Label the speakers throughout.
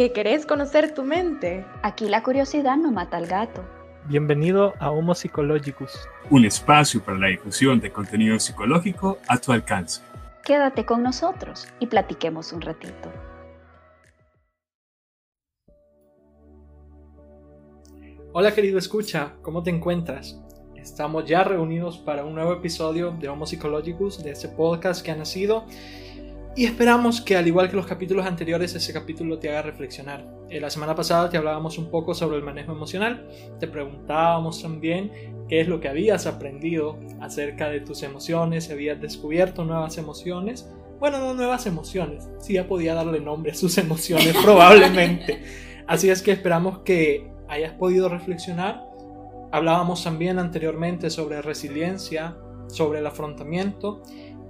Speaker 1: ¿Que querés conocer tu mente?
Speaker 2: Aquí la curiosidad no mata al gato.
Speaker 3: Bienvenido a Homo Psychologicus,
Speaker 4: un espacio para la difusión de contenido psicológico a tu alcance.
Speaker 2: Quédate con nosotros y platiquemos un ratito.
Speaker 3: Hola querido escucha, ¿cómo te encuentras? Estamos ya reunidos para un nuevo episodio de Homo Psychologicus, de este podcast que ha nacido y esperamos que al igual que los capítulos anteriores, ese capítulo te haga reflexionar. Eh, la semana pasada te hablábamos un poco sobre el manejo emocional, te preguntábamos también qué es lo que habías aprendido acerca de tus emociones, si habías descubierto nuevas emociones. Bueno, no nuevas emociones, sí ya podía darle nombre a sus emociones probablemente. Así es que esperamos que hayas podido reflexionar. Hablábamos también anteriormente sobre resiliencia, sobre el afrontamiento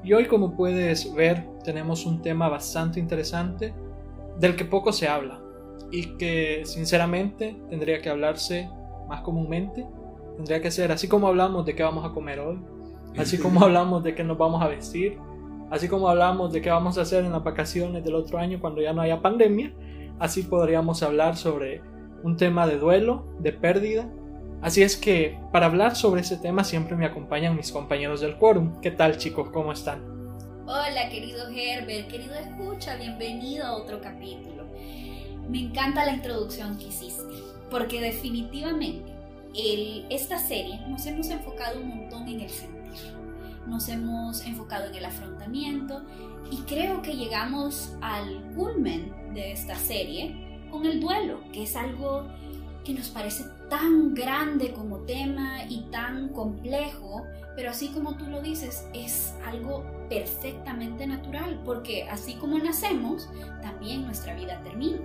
Speaker 3: y hoy como puedes ver tenemos un tema bastante interesante del que poco se habla y que sinceramente tendría que hablarse más comúnmente. Tendría que ser así como hablamos de qué vamos a comer hoy, así como hablamos de qué nos vamos a vestir, así como hablamos de qué vamos a hacer en las vacaciones del otro año cuando ya no haya pandemia, así podríamos hablar sobre un tema de duelo, de pérdida Así es que para hablar sobre ese tema siempre me acompañan mis compañeros del quórum. ¿Qué tal chicos? ¿Cómo están?
Speaker 5: Hola querido Herbert, querido escucha, bienvenido a otro capítulo. Me encanta la introducción que hiciste, porque definitivamente el, esta serie nos hemos enfocado un montón en el sentir, nos hemos enfocado en el afrontamiento y creo que llegamos al culmen de esta serie con el duelo, que es algo que nos parece tan grande como tema y tan complejo, pero así como tú lo dices, es algo perfectamente natural, porque así como nacemos, también nuestra vida termina.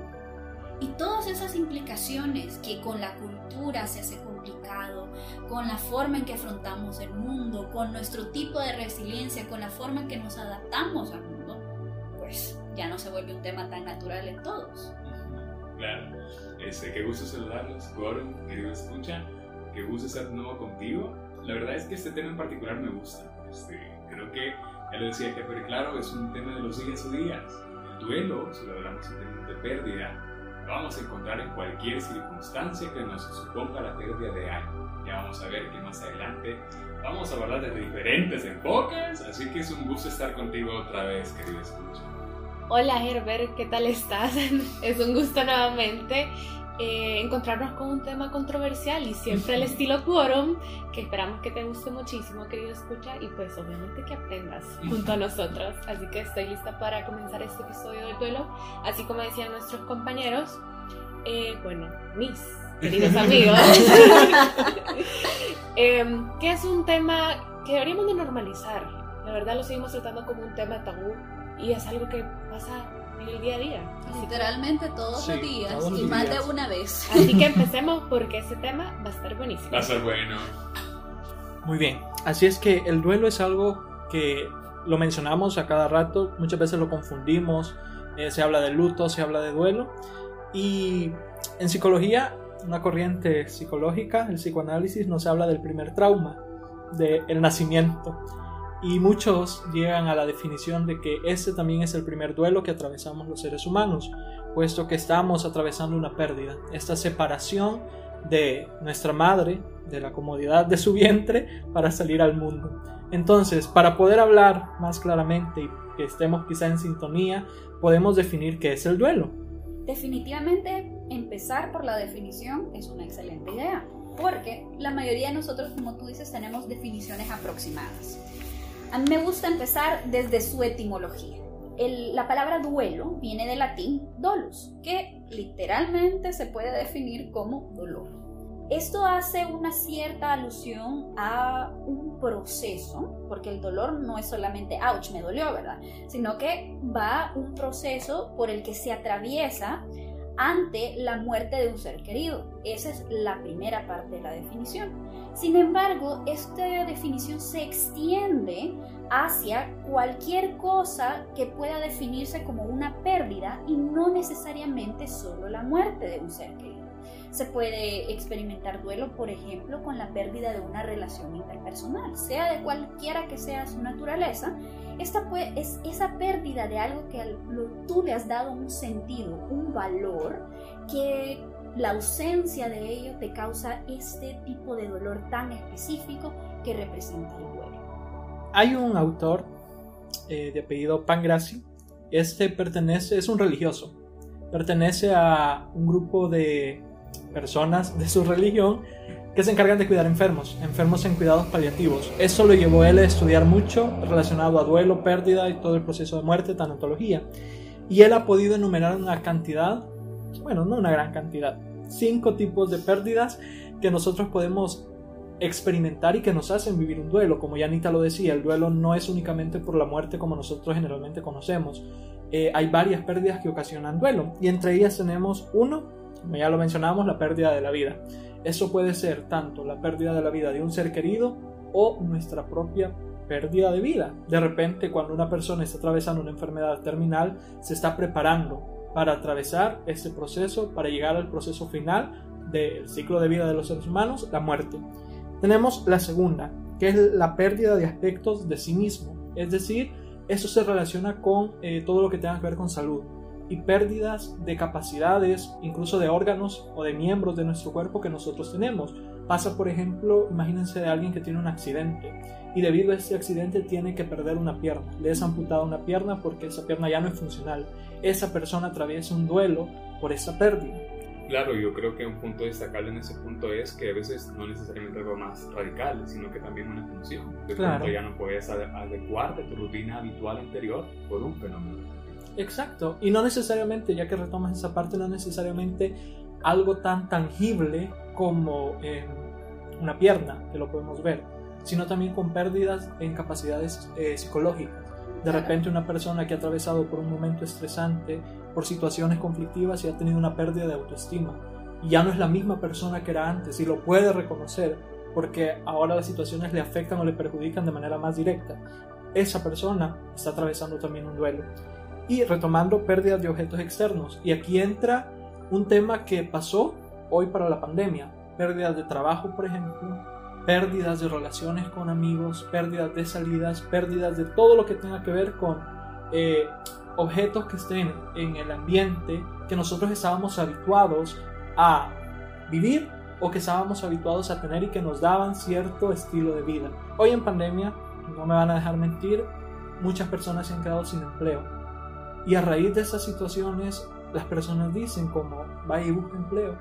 Speaker 5: Y todas esas implicaciones que con la cultura se hace complicado, con la forma en que afrontamos el mundo, con nuestro tipo de resiliencia, con la forma en que nos adaptamos al mundo, pues ya no se vuelve un tema tan natural en todos.
Speaker 4: Claro. Este, qué gusto saludarlos, Gordon, querido escucha. Qué gusto estar de nuevo contigo. La verdad es que este tema en particular me gusta. Este, creo que, ya lo decía pero claro, es un tema de los días o días. El duelo, si lo hablamos en términos de pérdida, lo vamos a encontrar en cualquier circunstancia que nos suponga la pérdida de algo. Ya vamos a ver que más adelante vamos a hablar de diferentes enfoques, así que es un gusto estar contigo otra vez, querido escucha.
Speaker 1: Hola Herbert, ¿qué tal estás? es un gusto nuevamente eh, encontrarnos con un tema controversial y siempre el estilo quórum, que esperamos que te guste muchísimo, querido escucha, y pues obviamente que aprendas junto a nosotros. Así que estoy lista para comenzar este episodio del duelo. Así como decían nuestros compañeros, eh, bueno, mis queridos amigos, em, que es un tema que deberíamos de normalizar. La verdad lo seguimos tratando como un tema tabú y es algo que pasa en el día a día.
Speaker 5: Literalmente todos los días y más de una vez.
Speaker 1: Así que empecemos porque ese tema va a estar buenísimo.
Speaker 4: Va a ser bueno.
Speaker 3: Muy bien, así es que el duelo es algo que lo mencionamos a cada rato, muchas veces lo confundimos, eh, se habla de luto, se habla de duelo y en psicología, una corriente psicológica, el psicoanálisis nos habla del primer trauma, del nacimiento y muchos llegan a la definición de que ese también es el primer duelo que atravesamos los seres humanos, puesto que estamos atravesando una pérdida, esta separación de nuestra madre, de la comodidad de su vientre, para salir al mundo. Entonces, para poder hablar más claramente y que estemos quizá en sintonía, podemos definir qué es el duelo.
Speaker 5: Definitivamente, empezar por la definición es una excelente idea, porque la mayoría de nosotros, como tú dices, tenemos definiciones aproximadas. Me gusta empezar desde su etimología. la palabra duelo viene del latín dolus, que literalmente se puede definir como dolor. Esto hace una cierta alusión a un proceso, porque el dolor no es solamente, ouch, me dolió, ¿verdad? Sino que va un proceso por el que se atraviesa ante la muerte de un ser querido. Esa es la primera parte de la definición. Sin embargo, esta definición se extiende hacia cualquier cosa que pueda definirse como una pérdida y no necesariamente solo la muerte de un ser querido. Se puede experimentar duelo, por ejemplo, con la pérdida de una relación interpersonal, sea de cualquiera que sea su naturaleza. Esta es esa pérdida de algo que tú le has dado un sentido, un valor, que la ausencia de ello te causa este tipo de dolor tan específico que representa el duelo.
Speaker 3: Hay un autor eh, de apellido Pangraci, este pertenece, es un religioso, pertenece a un grupo de personas de su religión que se encargan de cuidar enfermos, enfermos en cuidados paliativos. Eso lo llevó él a estudiar mucho relacionado a duelo, pérdida y todo el proceso de muerte, tanatología. Y él ha podido enumerar una cantidad, bueno, no una gran cantidad, cinco tipos de pérdidas que nosotros podemos experimentar y que nos hacen vivir un duelo. Como ya Anita lo decía, el duelo no es únicamente por la muerte como nosotros generalmente conocemos. Eh, hay varias pérdidas que ocasionan duelo y entre ellas tenemos uno, ya lo mencionamos, la pérdida de la vida. Eso puede ser tanto la pérdida de la vida de un ser querido o nuestra propia pérdida de vida. De repente, cuando una persona está atravesando una enfermedad terminal, se está preparando para atravesar ese proceso, para llegar al proceso final del ciclo de vida de los seres humanos, la muerte. Tenemos la segunda, que es la pérdida de aspectos de sí mismo, es decir, eso se relaciona con eh, todo lo que tenga que ver con salud y pérdidas de capacidades, incluso de órganos o de miembros de nuestro cuerpo que nosotros tenemos. Pasa, por ejemplo, imagínense de alguien que tiene un accidente y debido a ese accidente tiene que perder una pierna. Le es amputada una pierna porque esa pierna ya no es funcional. Esa persona atraviesa un duelo por esa pérdida.
Speaker 4: Claro, yo creo que un punto destacable en ese punto es que a veces no necesariamente algo más radical, sino que también una función. De pronto ya no puedes adecuarte tu rutina habitual anterior por un fenómeno.
Speaker 3: Exacto, y no necesariamente, ya que retomas esa parte, no necesariamente algo tan tangible como una pierna, que lo podemos ver, sino también con pérdidas en capacidades eh, psicológicas. De repente una persona que ha atravesado por un momento estresante por situaciones conflictivas y ha tenido una pérdida de autoestima. Y ya no es la misma persona que era antes y lo puede reconocer porque ahora las situaciones le afectan o le perjudican de manera más directa. Esa persona está atravesando también un duelo. Y retomando pérdidas de objetos externos. Y aquí entra un tema que pasó hoy para la pandemia. Pérdidas de trabajo, por ejemplo. Pérdidas de relaciones con amigos. Pérdidas de salidas. Pérdidas de todo lo que tenga que ver con eh, objetos que estén en el ambiente que nosotros estábamos habituados a vivir o que estábamos habituados a tener y que nos daban cierto estilo de vida. Hoy en pandemia, no me van a dejar mentir, muchas personas se han quedado sin empleo. Y a raíz de esas situaciones, las personas dicen como, va y busca empleo.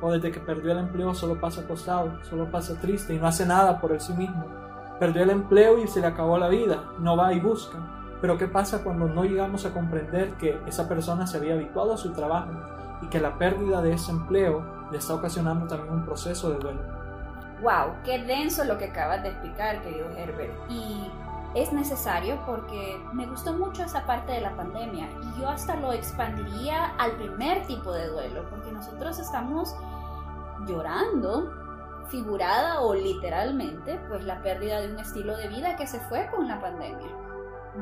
Speaker 3: O desde que perdió el empleo solo pasa acostado, solo pasa triste y no hace nada por él sí mismo. Perdió el empleo y se le acabó la vida, no va y busca pero ¿qué pasa cuando no llegamos a comprender que esa persona se había habituado a su trabajo y que la pérdida de ese empleo le está ocasionando también un proceso de duelo?
Speaker 5: ¡Wow! ¡Qué denso lo que acabas de explicar, querido Herbert! Y es necesario porque me gustó mucho esa parte de la pandemia y yo hasta lo expandiría al primer tipo de duelo, porque nosotros estamos llorando figurada o literalmente, pues la pérdida de un estilo de vida que se fue con la pandemia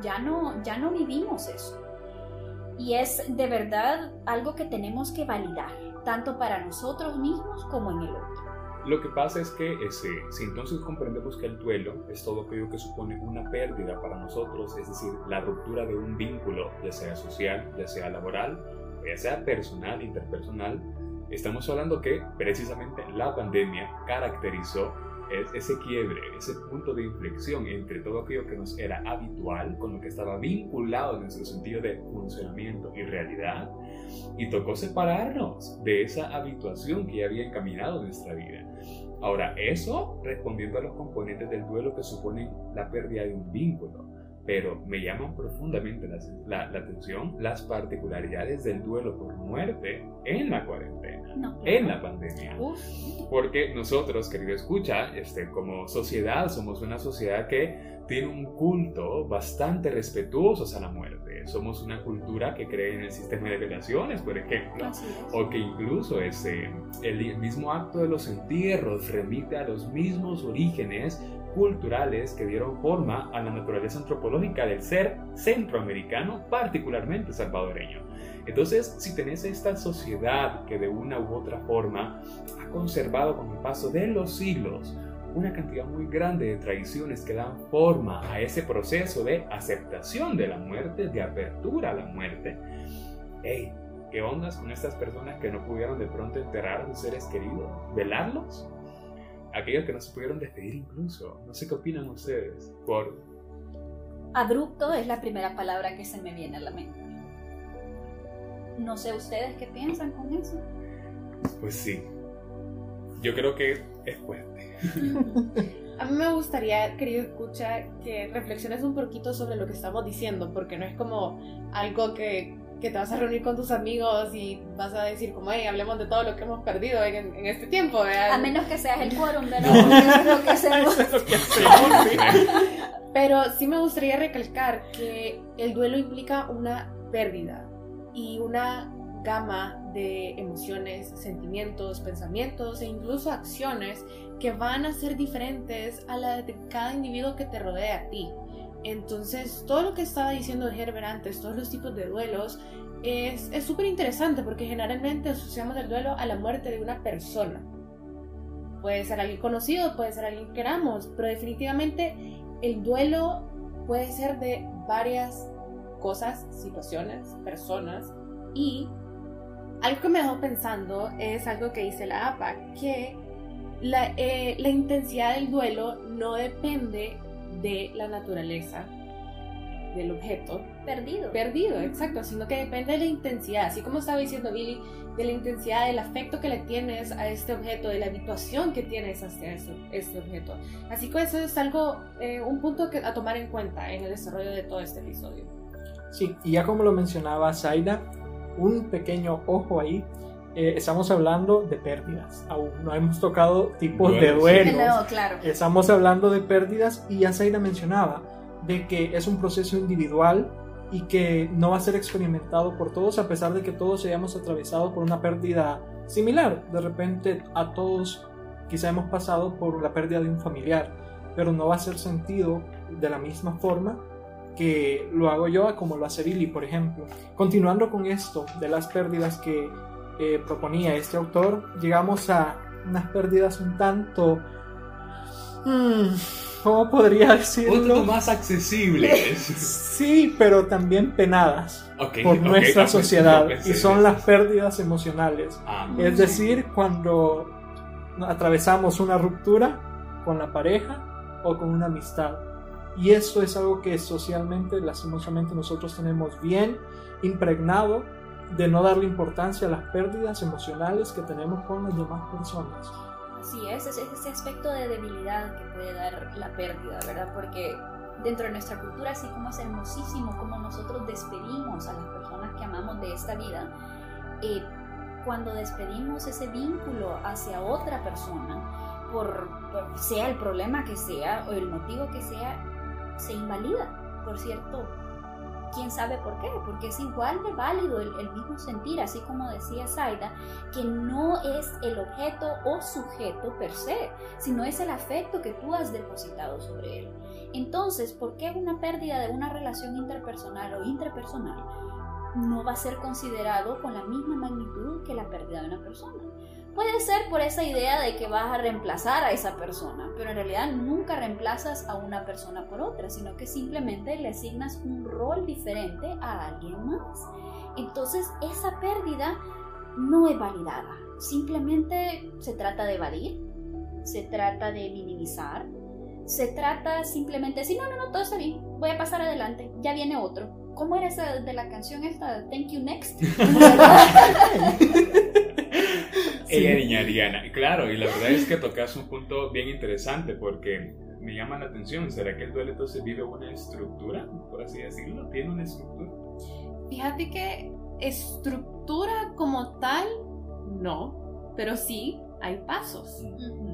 Speaker 5: ya no, ya no vivimos eso. Y es de verdad algo que tenemos que validar, tanto para nosotros mismos como en el otro.
Speaker 4: Lo que pasa es que ese, si entonces comprendemos que el duelo es todo aquello que supone una pérdida para nosotros, es decir, la ruptura de un vínculo, ya sea social, ya sea laboral, ya sea personal, interpersonal, estamos hablando que precisamente la pandemia caracterizó ese quiebre, ese punto de inflexión entre todo aquello que nos era habitual, con lo que estaba vinculado en nuestro sentido de funcionamiento y realidad, y tocó separarnos de esa habituación que ya había encaminado nuestra vida. Ahora, eso respondiendo a los componentes del duelo que suponen la pérdida de un vínculo, pero me llaman profundamente la, la, atención las particularidades del duelo por muerte en la cuarentena, en la pandemia. Porque nosotros, querido escucha, este, como sociedad, somos una sociedad que tiene un culto bastante respetuoso a la muerte. Somos una cultura que cree en el sistema de relaciones, por ejemplo, o que incluso ese, el mismo acto de los entierros remite a los mismos orígenes culturales que dieron forma a la naturaleza antropológica del ser centroamericano, particularmente salvadoreño. Entonces, si tenés esta sociedad que de una u otra forma ha conservado con el paso de los siglos una cantidad muy grande de tradiciones que dan forma a ese proceso de aceptación de la muerte, de apertura a la muerte. Hey, ¿qué ondas con estas personas que no pudieron de pronto enterrar a sus seres queridos? ¿Velarlos? Aquellos que no se pudieron despedir incluso. No sé qué opinan ustedes. Por...
Speaker 5: Abrupto es la primera palabra que se me viene a la mente. No sé ustedes qué piensan con eso.
Speaker 4: Pues sí. Yo creo que es fuerte.
Speaker 1: A mí me gustaría, querido escucha, que reflexiones un poquito sobre lo que estamos diciendo, porque no es como algo que, que te vas a reunir con tus amigos y vas a decir como, hey, hablemos de todo lo que hemos perdido en, en este tiempo. ¿verdad?
Speaker 5: A menos que seas el quórum porque eso es lo que hacemos.
Speaker 3: Eso es lo que hacemos, sí.
Speaker 1: Pero sí me gustaría recalcar que el duelo implica una pérdida y una gama de emociones, sentimientos, pensamientos e incluso acciones que van a ser diferentes a la de cada individuo que te rodea a ti. Entonces, todo lo que estaba diciendo Herbert antes, todos los tipos de duelos, es súper interesante porque generalmente asociamos el duelo a la muerte de una persona. Puede ser alguien conocido, puede ser alguien que queramos, pero definitivamente el duelo puede ser de varias cosas, situaciones, personas y algo que me dejó pensando es algo que dice la APA, que la, eh, la intensidad del duelo no depende de la naturaleza del objeto
Speaker 5: Perdido.
Speaker 1: perdido, exacto, sino que depende de la intensidad, así como estaba diciendo Billy, de la intensidad del afecto que le tienes a este objeto, de la habituación que tienes hacia este, este objeto. Así que eso es algo, eh, un punto que, a tomar en cuenta en el desarrollo de todo este episodio.
Speaker 3: Sí, y ya como lo mencionaba Zaida, un pequeño ojo ahí. Eh, estamos hablando de pérdidas. Aún no hemos tocado tipos de
Speaker 4: Duelos.
Speaker 5: No, claro.
Speaker 3: Estamos hablando de pérdidas y ya Zaira mencionaba de que es un proceso individual y que no va a ser experimentado por todos a pesar de que todos hayamos atravesado por una pérdida similar. De repente a todos quizá hemos pasado por la pérdida de un familiar, pero no va a ser sentido de la misma forma que lo hago yo como lo hace Billy, por ejemplo. Continuando con esto de las pérdidas que eh, proponía este autor, llegamos a unas pérdidas un tanto... mm, ¿Cómo podría
Speaker 4: Un
Speaker 3: decirlo?
Speaker 4: poco más accesibles.
Speaker 3: Sí, pero también penadas por nuestra sociedad y son las
Speaker 4: eso.
Speaker 3: pérdidas emocionales.
Speaker 4: Ah,
Speaker 3: Es decir, cuando atravesamos una ruptura con la pareja o con una amistad. Y esto es algo que socialmente, lastimosamente, nosotros tenemos bien impregnado de no darle importancia a las pérdidas emocionales que tenemos con las demás personas.
Speaker 5: Así es, es ese aspecto de debilidad que puede dar la pérdida, ¿verdad? Porque dentro de nuestra cultura, así como es hermosísimo como nosotros despedimos a las personas que amamos de esta vida, eh, cuando despedimos ese vínculo hacia otra persona, por, por sea el problema que sea o el motivo que sea, se invalida, por cierto. ¿Quién sabe por qué? Porque es igual de válido el, mismo sentir, así como decía Zaida, que no es el objeto o sujeto per se, sino es el afecto que tú has depositado sobre él. Entonces, ¿por qué una pérdida de una relación interpersonal o interpersonal no va a ser considerado con la misma magnitud que la pérdida de una persona? Puede ser por esa idea de que vas a reemplazar a esa persona, pero en realidad nunca reemplazas a una persona por otra, sino que simplemente le asignas un rol diferente a alguien más. Entonces, esa pérdida no es validada, simplemente se trata de evadir, se trata de minimizar, se trata simplemente de decir, no, no, no, todo está bien, voy a pasar adelante, ya viene otro. ¿Cómo era esa de la canción esta? Thank you next.
Speaker 4: Ella niña Ariana. Claro, y la verdad es que tocas un punto bien interesante porque me llama la atención. ¿Será que el duelo entonces vive una estructura, por así decirlo? ¿Tiene una estructura?
Speaker 1: Fíjate que estructura como tal, no, pero sí hay pasos.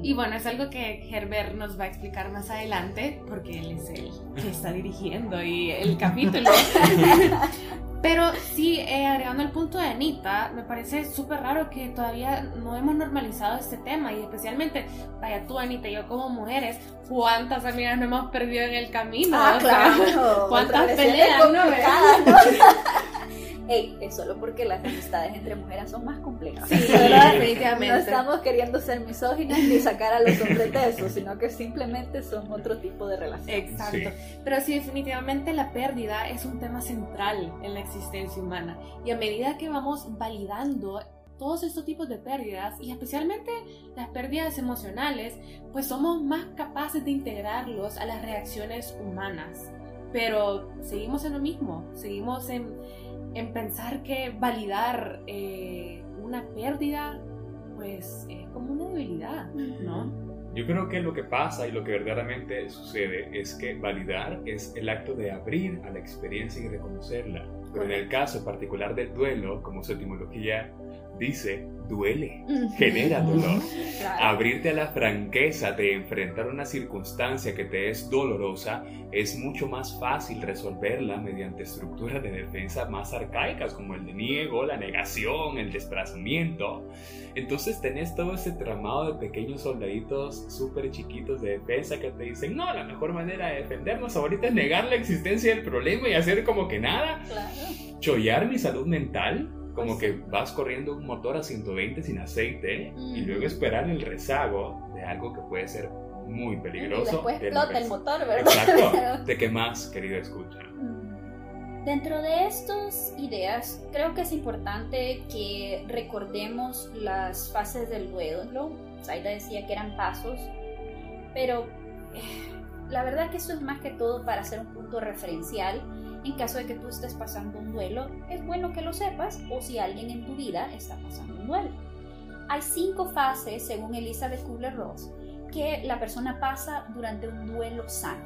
Speaker 1: Y bueno, es algo que Herbert nos va a explicar más adelante, porque él es el que está dirigiendo y el capítulo. Pero sí, eh, agregando el punto de Anita, me parece súper raro que todavía no hemos normalizado este tema y especialmente, vaya tú Anita y yo como mujeres, ¿cuántas amigas no hemos perdido en el camino?
Speaker 5: Ah,
Speaker 1: O sea,
Speaker 5: claro.
Speaker 1: ¿Cuántas peleas, no?
Speaker 5: complicadas, ¿no? Ey, es solo porque las amistades entre mujeres son más complejas.
Speaker 1: Sí,
Speaker 5: ¿verdad?
Speaker 1: definitivamente.
Speaker 5: No estamos queriendo ser misóginas ni sacar a los hombres de eso, sino que simplemente son otro tipo de relaciones.
Speaker 1: Exacto.
Speaker 4: Sí.
Speaker 1: Pero sí, definitivamente la pérdida es un tema central en la existencia humana. Y a medida que vamos validando todos estos tipos de pérdidas, y especialmente las pérdidas emocionales, pues somos más capaces de integrarlos a las reacciones humanas. Pero seguimos en lo mismo, seguimos en, en pensar que validar eh, una pérdida, pues es como una debilidad, ¿no?
Speaker 4: Yo creo que lo que pasa y lo que verdaderamente sucede es que validar es el acto de abrir a la experiencia y reconocerla. Pero en el caso particular del duelo, como su etimología dice, duele, genera dolor. Abrirte a la franqueza de enfrentar una circunstancia que te es dolorosa es mucho más fácil resolverla mediante estructuras de defensa más arcaicas como el deniego, la negación, el desplazamiento. Entonces tenés todo ese tramado de pequeños soldaditos súper chiquitos de defensa que te dicen, no, la mejor manera de defendernos ahorita es negar la existencia del problema y hacer como que nada.
Speaker 5: Claro.
Speaker 4: Chollar mi salud mental, como
Speaker 5: Pues
Speaker 4: que vas corriendo un motor a 120 sin aceite y
Speaker 5: Ujú.
Speaker 4: luego esperar el rezago de algo que puede ser muy
Speaker 5: Y
Speaker 4: peligroso.
Speaker 5: después
Speaker 4: de
Speaker 5: explota el motor, ¿verdad?
Speaker 4: Exacto. ¿De qué más, querido escucha?
Speaker 5: Dentro de estas ideas, creo que es importante que recordemos las fases del duelo. Zaida decía que eran pasos, pero eh, la verdad que eso es más que todo para hacer un punto referencial. En caso de que tú estés pasando un duelo, es bueno que lo sepas o si alguien en tu vida está pasando un duelo. Hay cinco fases, según Elizabeth Kubler-Ross, que la persona pasa durante un duelo sano.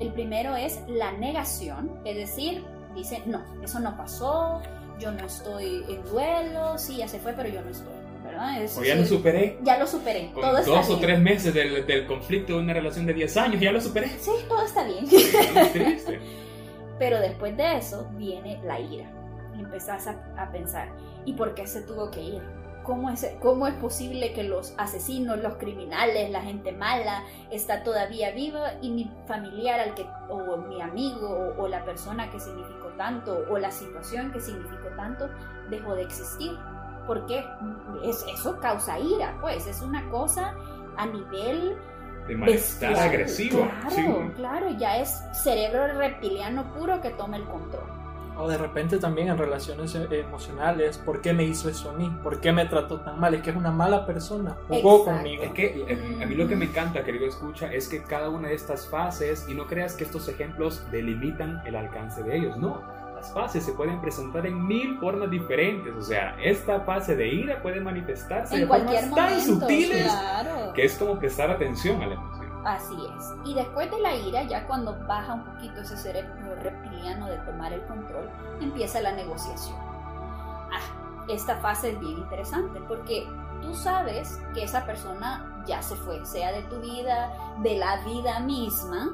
Speaker 5: El primero es la negación, es decir, dice, no, eso no pasó, yo no estoy en duelo, sí, ya se fue, pero yo no estoy, ¿verdad? Es
Speaker 4: O ya lo
Speaker 5: decir,
Speaker 4: superé.
Speaker 5: ya lo superé,
Speaker 4: Con
Speaker 5: todo
Speaker 4: dos o tres meses del, del conflicto de una relación de 10 años, ya lo superé.
Speaker 5: Sí, todo está bien.
Speaker 4: Es triste.
Speaker 5: Pero después de eso viene la ira. Empezás a, pensar, ¿y por qué se tuvo que ir? ¿Cómo es, ¿Cómo es posible que los asesinos, los criminales, la gente mala está todavía viva y mi familiar al que, o mi amigo o, o la persona que significó tanto o la situación que significó tanto dejó de existir? ¿Por qué? Es, eso causa ira, pues es una cosa a nivel
Speaker 4: De malestar
Speaker 5: bestial.
Speaker 4: agresivo.
Speaker 5: Claro,
Speaker 4: sí.
Speaker 5: claro, ya es cerebro reptiliano puro que toma el control.
Speaker 3: O de repente también en relaciones eh, emocionales, ¿por qué me hizo eso a mí? ¿Por qué me trató tan mal? Es que es una mala persona, jugó
Speaker 5: Exacto.
Speaker 3: conmigo.
Speaker 4: Es que eh, a mí lo que me encanta, querido escucha, es que cada una de estas fases, y no creas que estos ejemplos delimitan el alcance de ellos, no. Las fases se pueden presentar en mil formas diferentes, o sea, esta fase de ira puede manifestarse
Speaker 5: En
Speaker 4: de
Speaker 5: cualquier
Speaker 4: formas tan
Speaker 5: momento.
Speaker 4: sutiles
Speaker 5: Claro.
Speaker 4: que es como prestar atención a la emoción.
Speaker 5: Así es. Y después de la ira, ya cuando baja un poquito ese cerebro reptiliano de tomar el control, empieza la negociación. Ah, esta fase es bien interesante porque tú sabes que esa persona ya se fue, sea de tu vida, de la vida misma,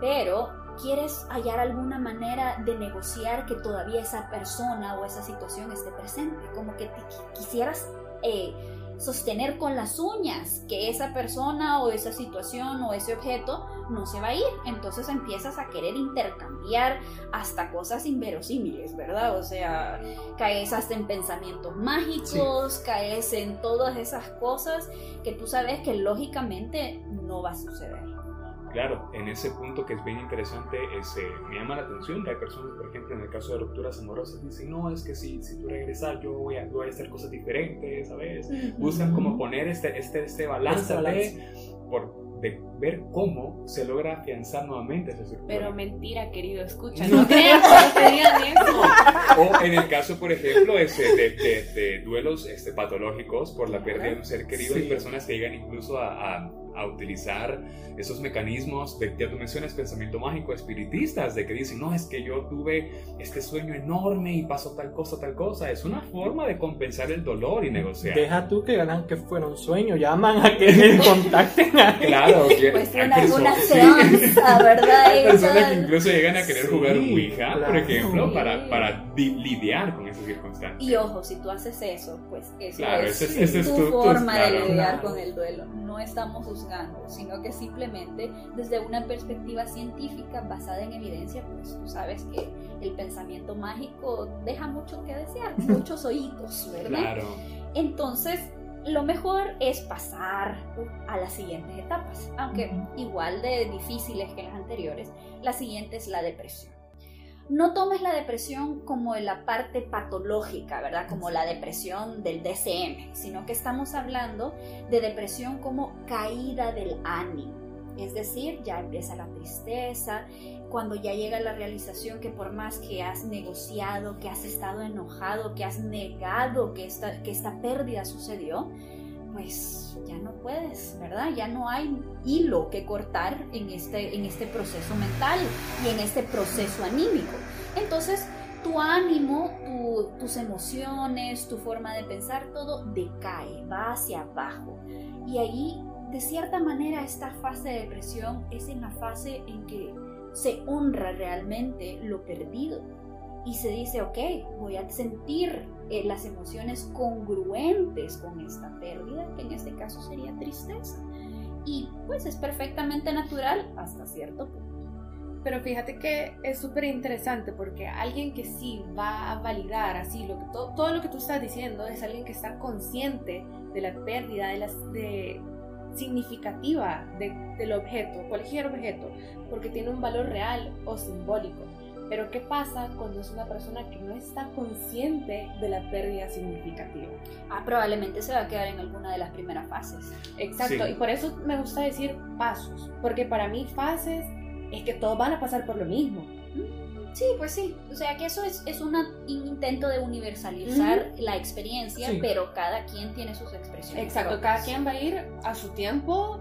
Speaker 5: pero quieres hallar alguna manera de negociar que todavía esa persona o esa situación esté presente, como que te qui- quisieras eh, sostener con las uñas que esa persona o esa situación o ese objeto no se va a ir. Entonces empiezas a querer intercambiar hasta cosas inverosímiles, ¿verdad? O sea, caes hasta en pensamientos mágicos, caes en todas esas cosas que tú sabes que lógicamente no va a suceder.
Speaker 4: Claro, en ese punto que es bien interesante, es, eh, me llama la atención hay personas, por ejemplo, en el caso de rupturas amorosas, dicen, no, es que si, si tú regresas yo voy a, voy a hacer cosas diferentes, ¿sabes? Buscan como poner este, este, este balance,
Speaker 3: Este balance.
Speaker 4: de- por, de ver cómo se logra afianzar nuevamente esa estructura.
Speaker 1: Pero mentira, querido, escucha, no creas que no te digan eso.
Speaker 4: O en el caso, por ejemplo, ese de, de- de duelos este, patológicos por la pérdida de un ser querido,
Speaker 3: Sí.
Speaker 4: hay personas que llegan incluso a, a- a utilizar esos mecanismos de que tú mencionas pensamiento mágico espiritistas, de que dicen, no, es que yo tuve este sueño enorme y pasó tal cosa, tal cosa. Es una forma de compensar el dolor y negociar.
Speaker 3: Deja tú que ganan que fuera un sueño, llaman a que me contacten a
Speaker 4: Claro, que
Speaker 5: Pues
Speaker 4: hay
Speaker 5: una, una
Speaker 4: perso- sí.
Speaker 5: seanza, ¿verdad?
Speaker 4: Hay personas que incluso llegan a querer
Speaker 3: Sí,
Speaker 4: jugar Ouija, por
Speaker 3: claro.
Speaker 4: ejemplo,
Speaker 5: Sí.
Speaker 4: para, para di- lidiar con esas circunstancias.
Speaker 5: Y ojo, si tú haces eso, pues eso
Speaker 4: Claro,
Speaker 5: es,
Speaker 4: ese es- ese es
Speaker 5: tu,
Speaker 4: tu- tu-
Speaker 5: forma
Speaker 4: claro.
Speaker 5: de lidiar
Speaker 3: Claro.
Speaker 5: con el duelo. No estamos juzgando, sino que simplemente desde una perspectiva científica basada en evidencia, pues tú sabes que el pensamiento mágico deja mucho que desear, muchos oídos, ¿verdad?
Speaker 4: Claro.
Speaker 5: Entonces, lo mejor es pasar a las siguientes etapas, aunque igual de difíciles que las anteriores. La siguiente es la depresión. No tomes la depresión como la parte patológica, ¿verdad? Como la depresión del DCM, sino que estamos hablando de depresión como caída del ánimo. Es decir, ya empieza la tristeza, cuando ya llega la realización que por más que has negociado, que has estado enojado, que has negado que esta, que esta pérdida sucedió, pues ya no puedes, ¿verdad? Ya no hay hilo que cortar en este, en este proceso mental y en este proceso anímico. Entonces, tu ánimo, tu- tus emociones, tu forma de pensar, todo decae, va hacia abajo. Y ahí, de cierta manera, esta fase de depresión es en la fase en que se honra realmente lo perdido y se dice, ok, voy a sentir eh, las emociones congruentes con esta pérdida, que en este caso sería tristeza. Y pues es perfectamente natural hasta cierto punto.
Speaker 1: Pero fíjate que es súper interesante porque alguien que sí va a validar así lo que, todo, todo lo que tú estás diciendo es alguien que está consciente de la pérdida de las de significativa de- del objeto, cualquier objeto, porque tiene un valor real o simbólico. Pero ¿qué pasa cuando es una persona que no está consciente de la pérdida significativa?
Speaker 5: Ah, probablemente se va a quedar en alguna de las primeras fases.
Speaker 1: Exacto,
Speaker 4: Sí.
Speaker 1: y por eso me gusta decir pasos, porque para mí fases es que todos van a pasar por lo mismo.
Speaker 5: Sí, pues sí. O sea que eso es, es una- un intento de universalizar la experiencia,
Speaker 3: Sí.
Speaker 5: pero cada quien tiene sus expresiones.
Speaker 1: Exacto,
Speaker 5: propias.
Speaker 1: cada quien va a ir a su tiempo.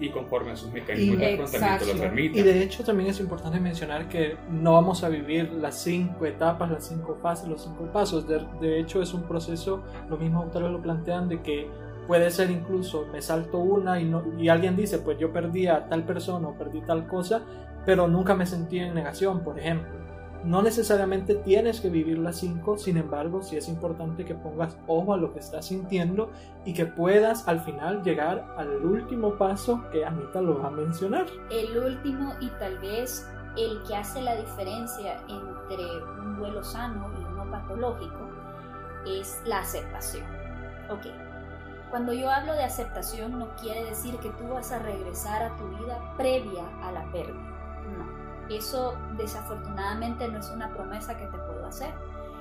Speaker 4: Y conforme a sus mecanismos de afrontamiento lo
Speaker 1: Exacto.
Speaker 4: permitan.
Speaker 3: Y de hecho también es importante mencionar que no vamos a vivir las cinco etapas, las cinco fases, los cinco pasos. De, de hecho es un proceso, los mismos autores lo plantean, de que puede ser incluso me salto una y, no, y alguien dice pues yo perdí a tal persona o perdí tal cosa, pero nunca me sentí en negación, por ejemplo. No necesariamente tienes que vivir las cinco, sin embargo, sí es importante que pongas ojo a lo que estás sintiendo y que puedas al final llegar al último paso que Anita lo va a mencionar.
Speaker 5: El último y tal vez el que hace la diferencia entre un duelo sano y uno patológico es la aceptación. Ok. Cuando yo hablo de aceptación no quiere decir que tú vas a regresar a tu vida previa a la pérdida. Eso desafortunadamente no es una promesa que te puedo hacer.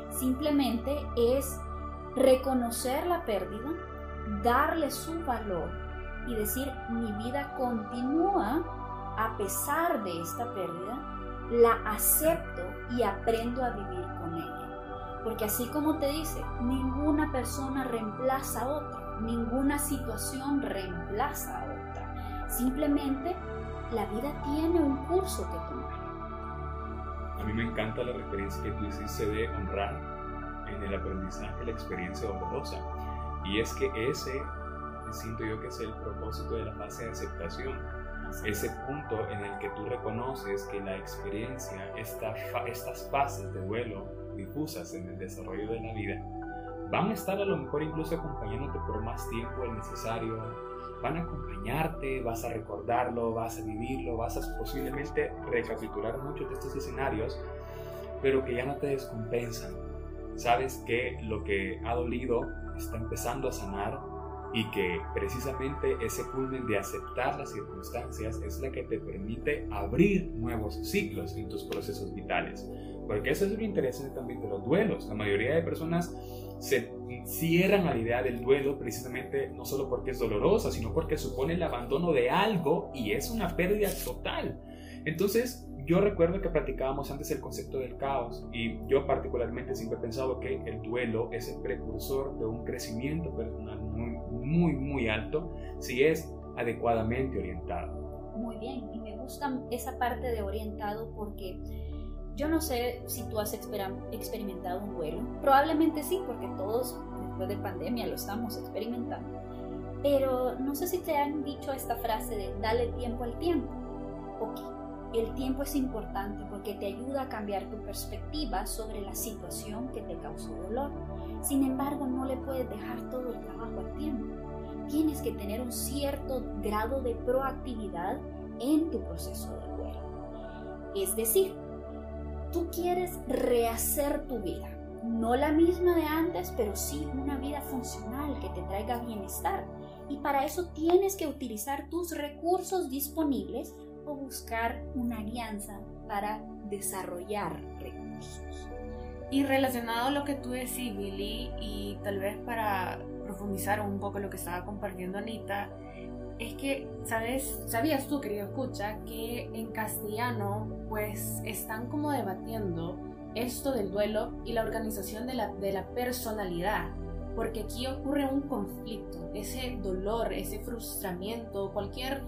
Speaker 5: Simplemente es reconocer la pérdida, darle su valor y decir mi vida continúa a pesar de esta pérdida, la acepto y aprendo a vivir con ella. Porque así como te dice, ninguna persona reemplaza a otra, ninguna situación reemplaza a otra. Simplemente la vida tiene un curso que tomar.
Speaker 4: A mí me encanta la referencia que tú hiciste de honrar en el aprendizaje la experiencia dolorosa. Y es que ese, siento yo que es el propósito de la fase de aceptación. Ese punto en el que tú reconoces que la experiencia, esta fa- estas fases de duelo difusas en el desarrollo de la vida, van a estar a lo mejor incluso acompañándote por más tiempo del necesario, van a acompañarte, vas a recordarlo, vas a vivirlo, vas a posiblemente recapitular muchos de estos escenarios, pero que ya no te descompensan. Sabes que lo que ha dolido está empezando a sanar y que precisamente ese culmen de aceptar las circunstancias es la que te permite abrir nuevos ciclos en tus procesos vitales. Porque eso es lo interesante también de los duelos. La mayoría de personas se cierran a la idea del duelo precisamente no solo porque es dolorosa, sino porque supone el abandono de algo y es una pérdida total. Entonces, yo recuerdo que practicábamos antes el concepto del caos y yo particularmente siempre he pensado que el duelo es el precursor de un crecimiento personal muy, muy, muy alto si es adecuadamente orientado.
Speaker 5: Muy bien, y me gusta esa parte de orientado porque yo no sé si tú has experimentado un duelo. Probablemente sí, porque todos después de pandemia lo estamos experimentando. Pero no sé si te han dicho esta frase de dale tiempo al tiempo. Ok, el tiempo es importante porque te ayuda a cambiar tu perspectiva sobre la situación que te causó dolor. Sin embargo, no le puedes dejar todo el trabajo al tiempo. Tienes que tener un cierto grado de proactividad en tu proceso de duelo. Es decir, tú quieres rehacer tu vida. No la misma de antes, pero sí una vida funcional que te traiga bienestar y para eso tienes que utilizar tus recursos disponibles o buscar una alianza para desarrollar recursos.
Speaker 1: Y relacionado a lo que tú decís, Billy, y tal vez para profundizar un poco lo que estaba compartiendo Anita, es que, ¿sabes? ¿Sabías tú, querido escucha, que en castellano pues están como debatiendo esto del duelo y la organización de la, de la personalidad? porque aquí ocurre un conflicto, ese dolor, ese frustramiento, cualquier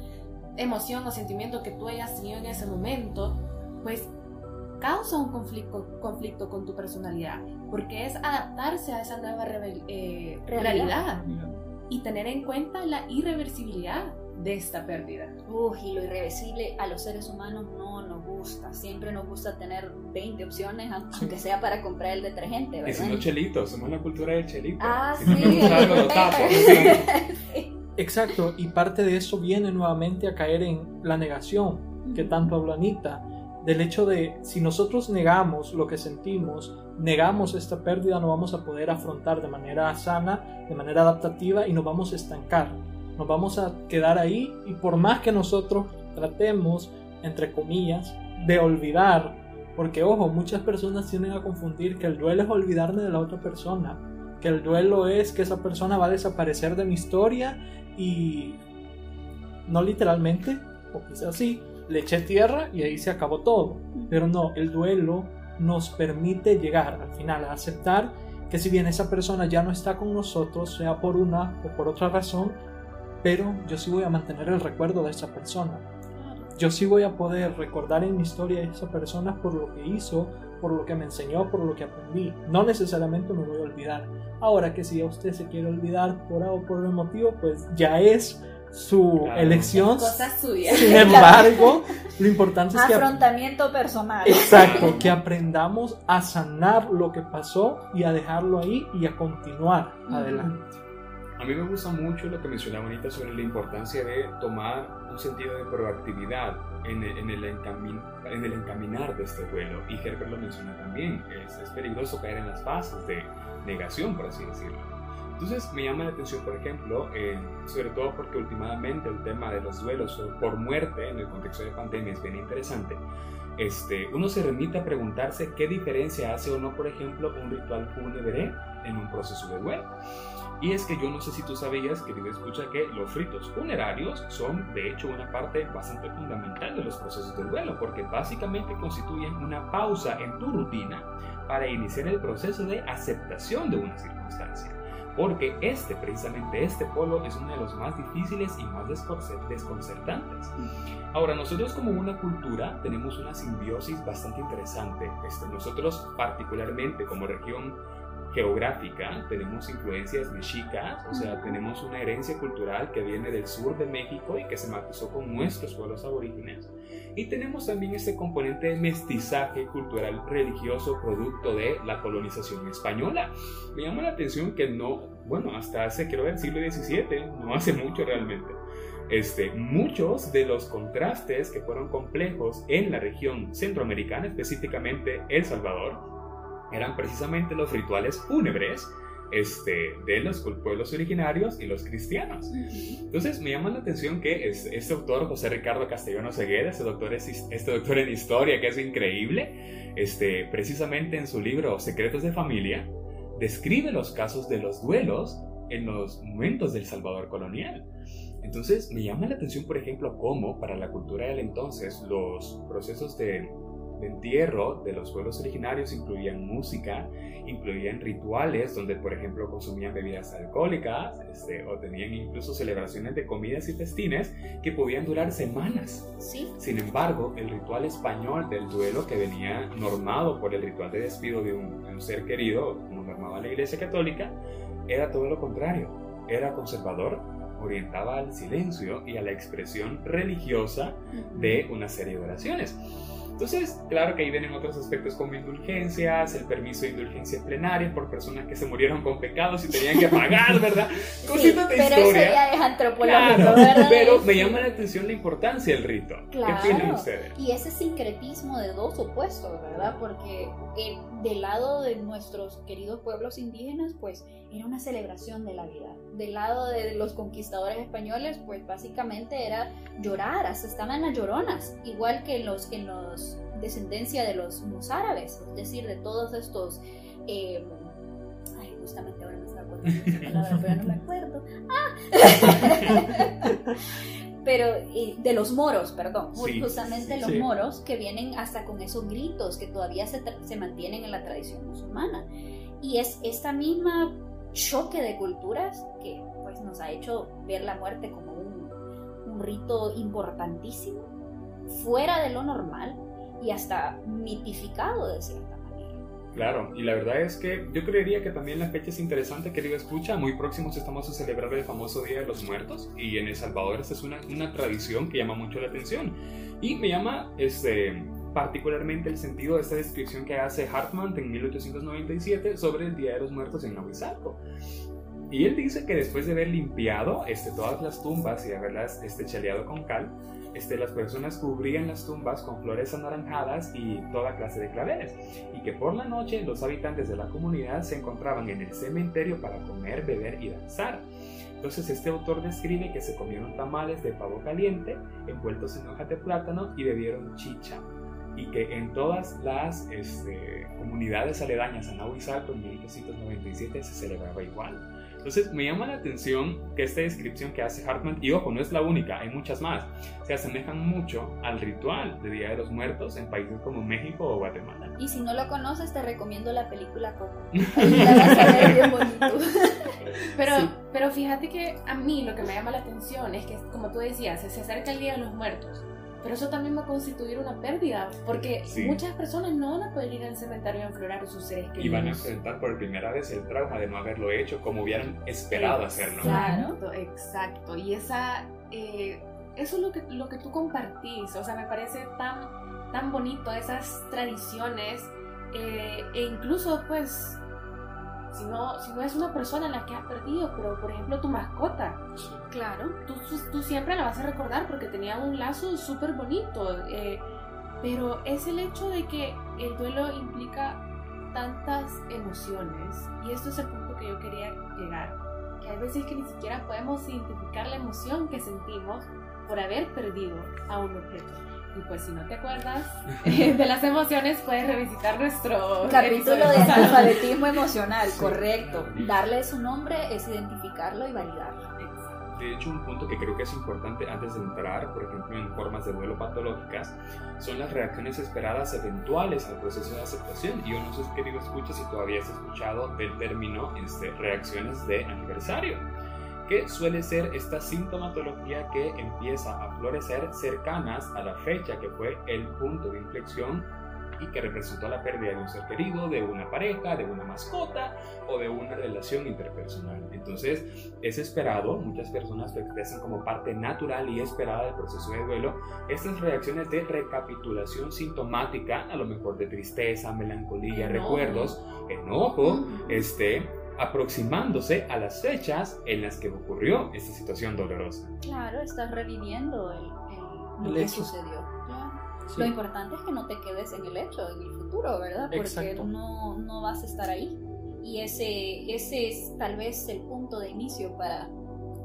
Speaker 1: emoción o sentimiento que tú hayas tenido en ese momento, pues causa un conflicto, conflicto con tu personalidad, porque es adaptarse a esa nueva eh, realidad. Y tener en cuenta la irreversibilidad de esta pérdida.
Speaker 5: Uy, y lo irreversible a los seres humanos no nos gusta. Siempre nos gusta tener 20 opciones, aunque sea para comprar el detergente, ¿verdad?
Speaker 4: Es los chelitos, somos la cultura del chelito.
Speaker 5: Ah,
Speaker 4: si
Speaker 5: sí.
Speaker 3: Exacto, y parte de eso viene nuevamente a caer en la negación, que tanto habla Anita, del hecho de si nosotros negamos lo que sentimos, negamos esta pérdida, no vamos a poder afrontar de manera sana, de manera adaptativa y nos vamos a estancar. Nos vamos a quedar ahí y por más que nosotros tratemos, entre comillas, de olvidar, porque ojo, muchas personas tienden a confundir que el duelo es olvidarme de la otra persona, que el duelo es que esa persona va a desaparecer de mi historia y no literalmente, o quizás sí, le eché tierra y ahí se acabó todo. Pero no, el duelo nos permite llegar al final a aceptar que si bien esa persona ya no está con nosotros, sea por una o por otra razón, pero yo sí voy a mantener el recuerdo de esa persona. Yo sí voy a poder recordar en mi historia a esa persona por lo que hizo, por lo que me enseñó, por lo que aprendí. No necesariamente me voy a olvidar. Ahora que si a usted se quiere olvidar por algo por el motivo, pues ya es su elección. Sin embargo, lo importante es que
Speaker 5: afrontamiento personal.
Speaker 3: Exacto, que aprendamos a sanar lo que pasó y a dejarlo ahí y a continuar adelante.
Speaker 4: A mí me gusta mucho lo que mencionaba Anita sobre la importancia de tomar un sentido de proactividad en el, en el, en el encaminar de este duelo. Y Herbert lo menciona también, es, es peligroso caer en las fases de negación, por así decirlo. Entonces me llama la atención, por ejemplo, eh, sobre todo porque últimamente el tema de los duelos por muerte en el contexto de pandemia es bien interesante. Este, uno se remite a preguntarse qué diferencia hace o no, por ejemplo, un ritual fúnebre en un proceso de duelo. Y es que yo no sé si tú sabías, querido escucha, que los ritos funerarios son de hecho una parte bastante fundamental de los procesos de duelo, porque básicamente constituyen una pausa en tu rutina para iniciar el proceso de aceptación de una circunstancia. Porque este, precisamente este polo, es uno de los más difíciles y más desconcertantes. Ahora, nosotros como una cultura tenemos una simbiosis bastante interesante. Este, nosotros particularmente como región geográfica, tenemos influencias mexicas, o sea, tenemos una herencia cultural que viene del sur de México y que se matizó con nuestros pueblos aborígenes. Y tenemos también este componente de mestizaje cultural religioso producto de la colonización española. Me llama la atención que no, bueno, hasta hace, ver, el siglo XVII, no hace mucho realmente. Este, muchos de los contrastes que fueron complejos en la región centroamericana, específicamente El Salvador, eran precisamente los rituales fúnebres este, de los pueblos originarios y los cristianos. Entonces me llama la atención que este autor, José Ricardo Castellano Segueda, este doctor, este doctor en historia que es increíble, este, precisamente en su libro Secretos de Familia, describe los casos de los duelos en los momentos del Salvador colonial. Entonces me llama la atención, por ejemplo, cómo para la cultura del entonces los procesos de de entierro de los pueblos originarios incluían música, incluían rituales donde, por ejemplo, consumían bebidas alcohólicas este, o tenían incluso celebraciones de comidas y festines que podían durar semanas.
Speaker 5: Sí.
Speaker 4: Sin embargo, el ritual español del duelo que venía normado por el ritual de despido de un, de un ser querido, como normaba la Iglesia Católica, era todo lo contrario. Era conservador, orientaba al silencio y a la expresión religiosa de una serie de oraciones. Entonces, claro que ahí vienen otros aspectos como indulgencias, el permiso de indulgencias plenarias por personas que se murieron con pecados y tenían que pagar, ¿verdad? Cositas de
Speaker 5: pero
Speaker 4: historia.
Speaker 5: eso ya es antropológico,
Speaker 4: Claro,
Speaker 5: ¿verdad?
Speaker 4: pero me llama la atención la importancia del rito.
Speaker 5: Claro.
Speaker 4: ¿Qué opinan ustedes?
Speaker 5: Y ese sincretismo de dos opuestos, ¿verdad? Porque eh, del lado de nuestros queridos pueblos indígenas, pues era una celebración de la vida. Del lado de los conquistadores españoles, pues básicamente era llorar, hasta estaban las lloronas, igual que en los, en los descendencia de los mozárabes, es decir, de todos estos... eh, ay, justamente ahora me estaba acordando esa palabra, pero no me acuerdo. ¡Ah! pero eh, de los moros, perdón,
Speaker 4: Sí,
Speaker 5: justamente
Speaker 4: sí,
Speaker 5: los
Speaker 3: sí.
Speaker 5: moros que vienen hasta con esos gritos que todavía se, se mantienen en la tradición musulmana. Y es esta misma choque de culturas que pues nos ha hecho ver la muerte como un, un rito importantísimo, fuera de lo normal y hasta mitificado de cierta manera.
Speaker 4: Claro, y la verdad es que yo creería que también la fecha es interesante, querido escucha. Muy próximos estamos a celebrar el famoso Día de los Muertos y en El Salvador esta es una, una tradición que llama mucho la atención. Y me llama este, particularmente el sentido de esta descripción que hace Hartman en 1897 sobre el Día de los Muertos en Nahuizalco. Y él dice que después de haber limpiado este, todas las tumbas y haberlas este, chaleado con cal, este, las personas cubrían las tumbas con flores anaranjadas y toda clase de claveles, y que por la noche los habitantes de la comunidad se encontraban en el cementerio para comer, beber y danzar. Entonces este autor describe que se comieron tamales de pavo caliente envueltos en hojas de plátano y bebieron chicha. Y que en todas las este, comunidades aledañas a Nahuizalco en 1897 se celebraba igual. Entonces me llama la atención que esta descripción que hace Hartman, y ojo, no es la única, hay muchas más, se asemejan mucho al ritual de Día de los Muertos en países como México o Guatemala.
Speaker 5: Y si no lo conoces, te recomiendo la película Coco.
Speaker 1: Pero,
Speaker 3: Sí.
Speaker 1: pero fíjate que a mí lo que me llama la atención es que, como tú decías, se acerca el Día de los Muertos. Pero eso también va a constituir una pérdida, porque
Speaker 4: Sí.
Speaker 1: muchas personas no van a poder ir al cementerio a enflorar a sus seres
Speaker 4: Y van a
Speaker 1: queridos.
Speaker 4: enfrentar por primera vez el trauma de no haberlo hecho como hubieran esperado hacerlo.
Speaker 1: Exacto, exacto. Y esa, eh, eso es lo que, lo que tú compartís. O sea, me parece tan, tan bonito esas tradiciones. eh, e incluso, pues, si no, si no es una persona la que has perdido, pero por ejemplo tu mascota,
Speaker 5: Claro.
Speaker 1: tú siempre la vas a recordar porque tenía un lazo súper bonito. eh, pero es el hecho de que el duelo implica tantas emociones. Y esto es el punto que yo quería llegar. Que hay veces que ni siquiera podemos identificar la emoción que sentimos por haber perdido a un objeto. Y pues si no te acuerdas eh, de las emociones, puedes revisitar nuestro
Speaker 5: Capítulo de alfabetismo emocional,
Speaker 3: Sí.
Speaker 5: correcto. Darle su nombre es identificarlo y validarlo.
Speaker 4: De hecho, un punto que creo que es importante antes de entrar, por ejemplo, en formas de duelo patológicas, son las reacciones esperadas eventuales al proceso de aceptación. Y yo no sé, querido escucha, si todavía has escuchado del término este, reacciones de aniversario, que suele ser esta sintomatología que empieza a florecer cercanas a la fecha que fue el punto de inflexión y que representó la pérdida de un ser querido, de una pareja, de una mascota o de una relación interpersonal. Entonces, es esperado, muchas personas lo expresan como parte natural y esperada del proceso de duelo, estas reacciones de recapitulación sintomática, a lo mejor de tristeza, melancolía,
Speaker 1: Enojo.
Speaker 4: recuerdos, enojo, este, aproximándose a las fechas en las que ocurrió esta situación dolorosa.
Speaker 5: Claro, estás reviviendo el, el- lo
Speaker 3: El
Speaker 5: que
Speaker 3: hecho.
Speaker 5: sucedió. Claro.
Speaker 3: Sí.
Speaker 5: Lo importante es que no te quedes en el hecho, en el futuro, ¿verdad? Porque
Speaker 3: Exacto.
Speaker 5: no, no vas a estar ahí. Y ese, ese es tal vez el punto de inicio para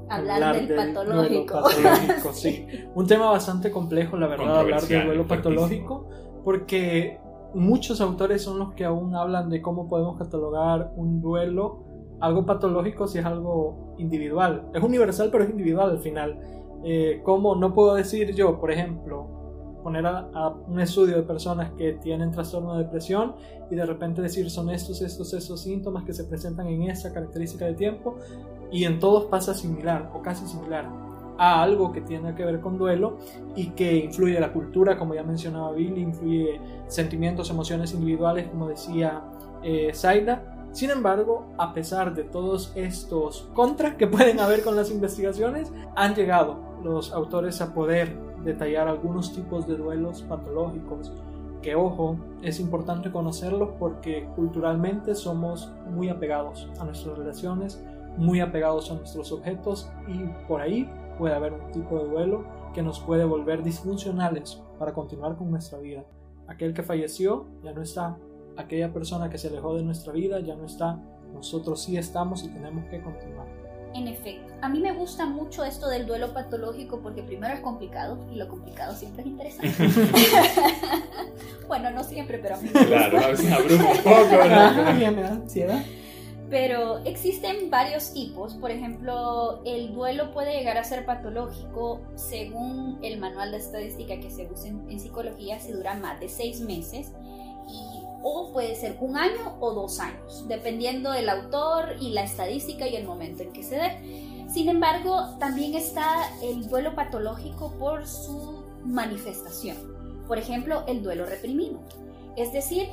Speaker 5: hablar, del,
Speaker 3: duelo
Speaker 5: patológico.
Speaker 3: patológico, sí. Un tema bastante complejo, la verdad, hablar del duelo patológico, porque muchos autores son los que aún hablan de cómo podemos catalogar un duelo, algo patológico si es algo individual. Es universal, pero es individual al final. Eh, no puedo decir yo, por ejemplo, poner a, un estudio de personas que tienen trastorno de depresión y de repente decir son estos, estos, estos síntomas que se presentan en esa característica de tiempo y en todos pasa similar o casi similar a algo que tiene que ver con duelo y que influye la cultura, como ya mencionaba Billy, influye sentimientos, emociones individuales, como decía eh. Sin embargo, a pesar de todos estos contras que pueden haber con las investigaciones, han llegado los autores a poder detallar algunos tipos de duelos patológicos que ojo, es importante conocerlos porque culturalmente somos muy apegados a nuestras relaciones, muy apegados a nuestros objetos y por ahí puede haber un tipo de duelo que nos puede volver disfuncionales para continuar con nuestra vida. Aquel que falleció ya no está, aquella persona que se alejó de nuestra vida ya no está, nosotros sí estamos y tenemos que continuar.
Speaker 5: En efecto, a mí me gusta mucho esto del duelo patológico porque primero es complicado y lo complicado siempre es interesante. bueno, no siempre, pero a mí me
Speaker 4: Claro, a veces abruma un poco. ¿no?
Speaker 3: A mí me da ansiedad.
Speaker 5: Pero existen varios tipos, por ejemplo, el duelo puede llegar a ser patológico según el manual de estadística que se usa en, en psicología si dura más de seis meses y, o puede ser un año o dos años, dependiendo del autor y la estadística y el momento en que se dé. Sin embargo, también está el duelo patológico por su manifestación. Por ejemplo, el duelo reprimido. Es decir,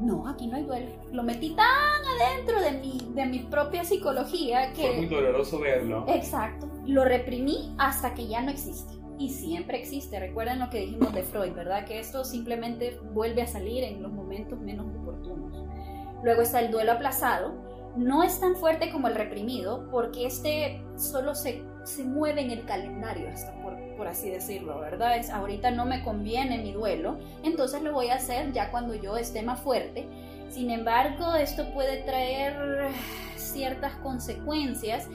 Speaker 5: no, aquí no hay duelo. Lo metí tan adentro de mi, de mi propia psicología que...
Speaker 4: Fue muy doloroso verlo.
Speaker 5: Exacto. Lo reprimí hasta que ya no existe. Y siempre existe. Recuerden lo que dijimos de Freud, ¿verdad? Que esto simplemente vuelve a salir en los momentos menos oportunos. Luego está el duelo aplazado. No es tan fuerte como el reprimido porque este solo se, se mueve en el calendario, hasta por, por así decirlo, ¿verdad? Es, ahorita no me conviene mi duelo, entonces lo voy a hacer ya cuando yo esté más fuerte. Sin embargo, esto puede traer ciertas consecuencias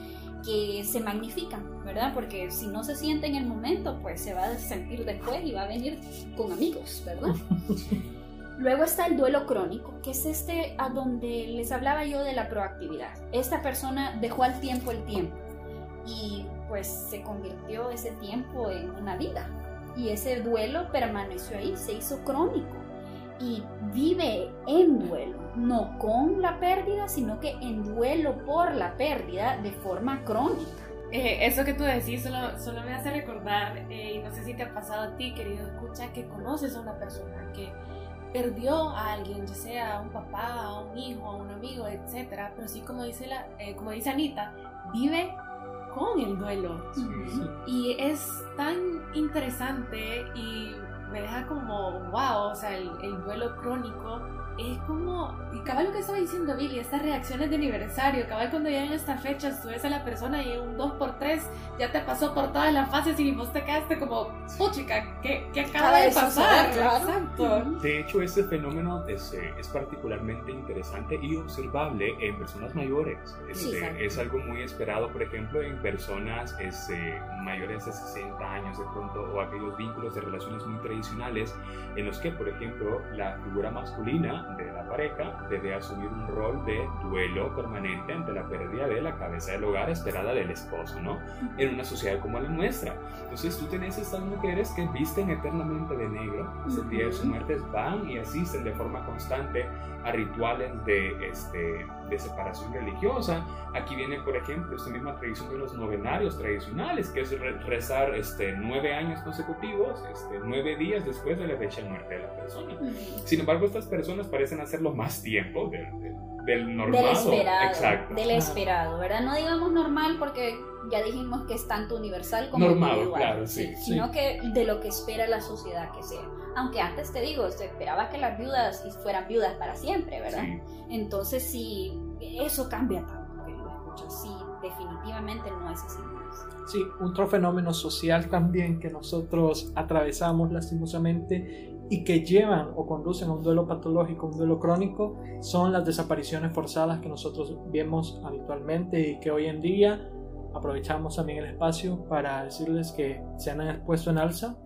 Speaker 5: que se magnifican, ¿verdad? Porque si no se siente en el momento, pues se va a sentir después y va a venir con amigos, ¿verdad? Luego está el duelo crónico, que es este a donde les hablaba yo de la proactividad. Esta persona dejó al tiempo el tiempo y pues se convirtió ese tiempo en una vida. Y ese duelo permaneció ahí, se hizo crónico y vive en duelo, no con la pérdida, sino que en duelo por la pérdida de forma crónica.
Speaker 1: Eh, eso que tú decís solo, solo me hace recordar, eh, y no sé si te ha pasado a ti, querido escucha, que conoces a una persona que perdió a alguien, ya sea a un papá, a un hijo, a un amigo, etcétera, pero sí como dice, la, eh, como dice Anita, vive con el duelo. Y es tan interesante y me deja como, wow, o sea, el, el duelo crónico es como, y cabal lo que estaba diciendo Billy, estas reacciones de aniversario, cabal cuando llegan estas fechas, tú ves a la persona y un 2x3 ya te pasó por todas las fases y vos te quedaste como, puchica, ¿qué, qué acaba
Speaker 5: Acaba
Speaker 1: de pasar?
Speaker 5: claro.
Speaker 1: Exacto.
Speaker 4: De hecho, este fenómeno es, eh, es particularmente interesante y observable en personas mayores.
Speaker 5: Sí,
Speaker 4: Este,
Speaker 5: exacto.
Speaker 4: es algo muy esperado, por ejemplo, en personas este, mayores de 60 años de pronto o aquellos vínculos de relaciones muy tradicionales en los que, por ejemplo, la figura masculina de la pareja debe asumir un rol de duelo permanente ante la pérdida de la cabeza del hogar esperada del esposo, ¿no? En una sociedad como la nuestra. Entonces tú tenés estas mujeres que visten eternamente de negro, hasta el día de sus
Speaker 5: Ujú.
Speaker 4: muertes van y asisten de forma constante a rituales de, este, de separación religiosa. Aquí viene, por ejemplo, esta misma tradición de los novenarios tradicionales, que es re- rezar este, nueve años consecutivos, este, nueve días después de la fecha de muerte de la persona. Sin embargo, estas personas parecen hacerlo más tiempo del, del, del normal.
Speaker 5: Del esperado,
Speaker 4: Exacto.
Speaker 5: del esperado, ¿verdad? No digamos normal porque ya dijimos que es tanto universal como
Speaker 4: Normado,
Speaker 5: individual,
Speaker 4: claro, sí,
Speaker 5: sino que de lo que espera la sociedad que sea. Aunque antes te digo, se esperaba que las viudas fueran viudas para siempre, ¿verdad?
Speaker 4: Sí.
Speaker 5: Entonces sí, eso cambia tanto, querido escucha. Sí, definitivamente no es así.
Speaker 3: Sí, otro fenómeno social también que nosotros atravesamos lastimosamente y que llevan o conducen a un duelo patológico, un duelo crónico, son las desapariciones forzadas que nosotros vemos habitualmente y que hoy en día aprovechamos también el espacio para decirles que se han expuesto en alza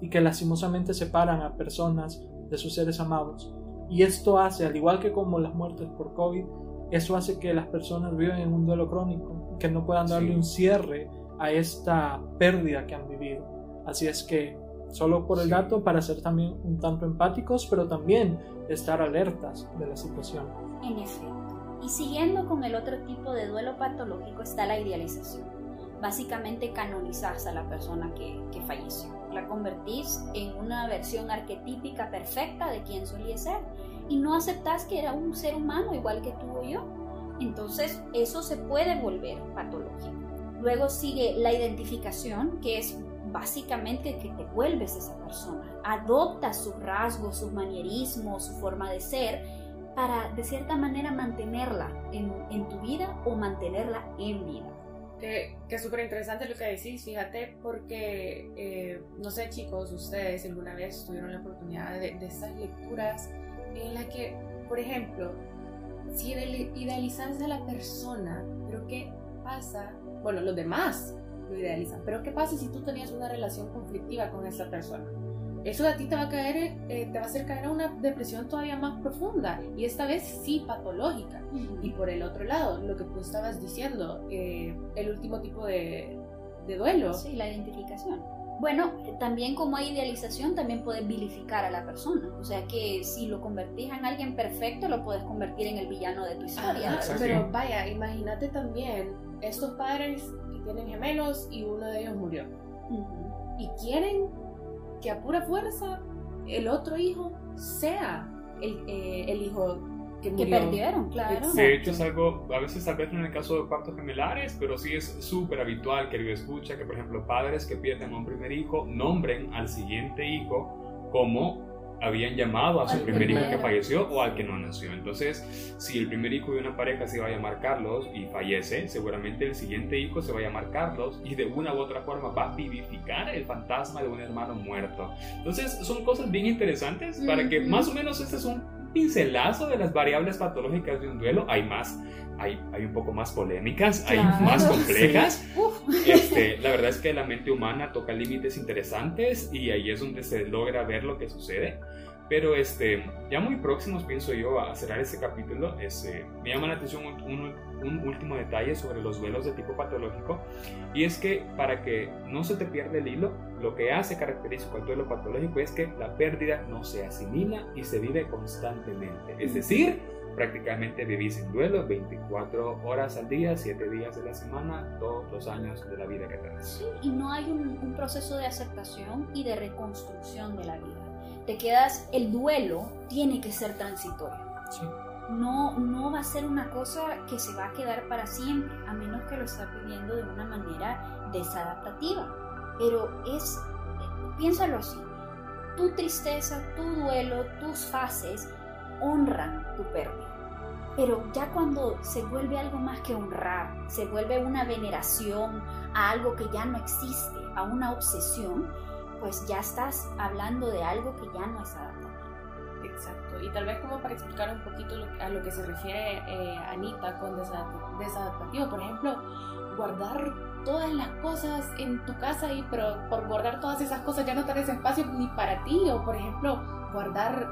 Speaker 3: y que lastimosamente separan a personas de sus seres amados. Y esto hace, al igual que como las muertes por COVID, eso hace que las personas vivan en un duelo crónico, que no puedan darle
Speaker 4: Sí.
Speaker 3: un cierre a esta pérdida que han vivido. Así es que solo por el dato para ser también un tanto empáticos, pero también estar alertas de la situación.
Speaker 5: En efecto. Y siguiendo con el otro tipo de duelo patológico está la idealización. Básicamente canonizás a la persona que, que falleció. La convertís en una versión arquetípica perfecta de quien solía ser y no aceptás que era un ser humano igual que tú o yo. Entonces eso se puede volver patológico. Luego sigue la identificación, que es básicamente que te vuelves esa persona. Adoptas sus rasgos, sus manierismos, su forma de ser, para de cierta manera mantenerla en, en tu vida o mantenerla en vida.
Speaker 1: Que, que es súper interesante lo que decís, fíjate, porque, eh, no sé chicos, ustedes alguna vez tuvieron la oportunidad de, estas lecturas en las que, por ejemplo, si idealizas a la persona, pero ¿qué pasa? Bueno, los demás lo idealizan, pero ¿qué pasa si tú tenías una relación conflictiva con esa persona? Eso a ti te va a caer, eh, te va a hacer caer a una depresión todavía más profunda y esta vez sí patológica. Y por el otro lado, lo que tú estabas diciendo, eh, el último tipo de, de duelo.
Speaker 5: Sí, la identificación. Bueno, también como hay idealización, también puedes vilificar a la persona. O sea que si lo convertís en alguien perfecto, lo puedes convertir en el villano de tu historia.
Speaker 1: Ajá, pero vaya, imagínate también estos padres que tienen gemelos y uno de ellos murió.
Speaker 5: Ujú.
Speaker 1: Y quieren que a pura fuerza el otro hijo sea el, eh, el hijo que
Speaker 5: Que perdieron, claro.
Speaker 4: De hecho, es algo, a veces tal vez no en el caso de partos gemelares, pero sí es súper habitual, querido escucha, que por ejemplo padres que pierden a un primer hijo nombren al siguiente hijo como habían llamado a su primer hijo que falleció o al que no nació. Entonces, si el primer hijo de una pareja se va a llamar Carlos y fallece, seguramente el siguiente hijo se va a llamar Carlos y de una u otra forma va a vivificar el fantasma de un hermano muerto. Entonces, son cosas bien interesantes para que más o menos este es un pincelazo de las variables patológicas de un duelo. Hay más, hay, hay un poco más polémicas, hay
Speaker 5: Claro,
Speaker 4: más complejas.
Speaker 5: Uf.
Speaker 4: Este, la verdad es que la mente humana toca límites interesantes y ahí es donde se logra ver lo que sucede. Pero este, ya muy próximos, pienso yo, a cerrar este capítulo, este, me llama la atención un, un- un último detalle sobre los duelos de tipo patológico. Y es que para que no se te pierda el hilo, lo que hace característico al duelo patológico es que la pérdida no se asimila y se vive constantemente. Es decir, prácticamente vivís en duelo 24 horas al día, 7 días de la semana, todos los años de la vida que tenés.
Speaker 5: y no hay un, un proceso de aceptación y de reconstrucción de la vida. Te quedas, el duelo tiene que ser transitorio.
Speaker 3: Sí.
Speaker 5: No, no va a ser una cosa que se va a quedar para siempre, a menos que lo estés viviendo de una manera desadaptativa. Pero es, piénsalo así, tu tristeza, tu duelo, tus fases honran tu pérdida. Pero ya cuando se vuelve algo más que honrar, se vuelve una veneración a algo que ya no existe, a una obsesión, pues ya estás hablando de algo que ya no es adaptable.
Speaker 1: Exacto. Y tal vez como para explicar un poquito lo- a lo que se refiere eh, Anita con desadapt- desadaptativo, por ejemplo, guardar todas las cosas en tu casa y pero por guardar todas esas cosas ya no tenés espacio ni para ti o por ejemplo guardar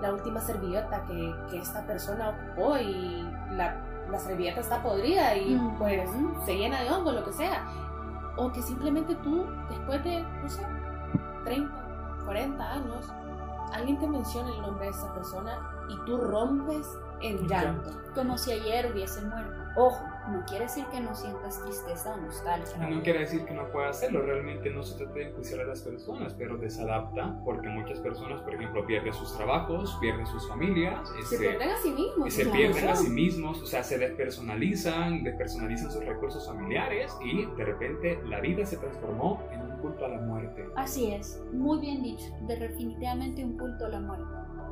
Speaker 1: la última servilleta que, que esta persona ocupó y la, la servilleta está podrida y pues se llena de hongo, lo que sea. O que simplemente tú, después de, no sé, 30, 40 años, alguien te menciona el nombre de esa persona y tú rompes en llanto.
Speaker 5: Como si ayer hubiese muerto. Ojo, no quiere decir que no sientas tristeza o nostalgia.
Speaker 4: No quiere decir que no pueda hacerlo, realmente no se trata de enjuiciar a las personas, pero desadapta porque muchas personas, por ejemplo, pierden sus trabajos, pierden sus familias,
Speaker 1: Se
Speaker 4: este,
Speaker 1: pierden a sí mismos.
Speaker 4: y se pierden a sí mismos, o sea, se despersonalizan, despersonalizan sus recursos familiares y de repente la vida se transformó en un culto a la muerte.
Speaker 5: Así es, muy bien dicho, de definitivamente un culto a la muerte.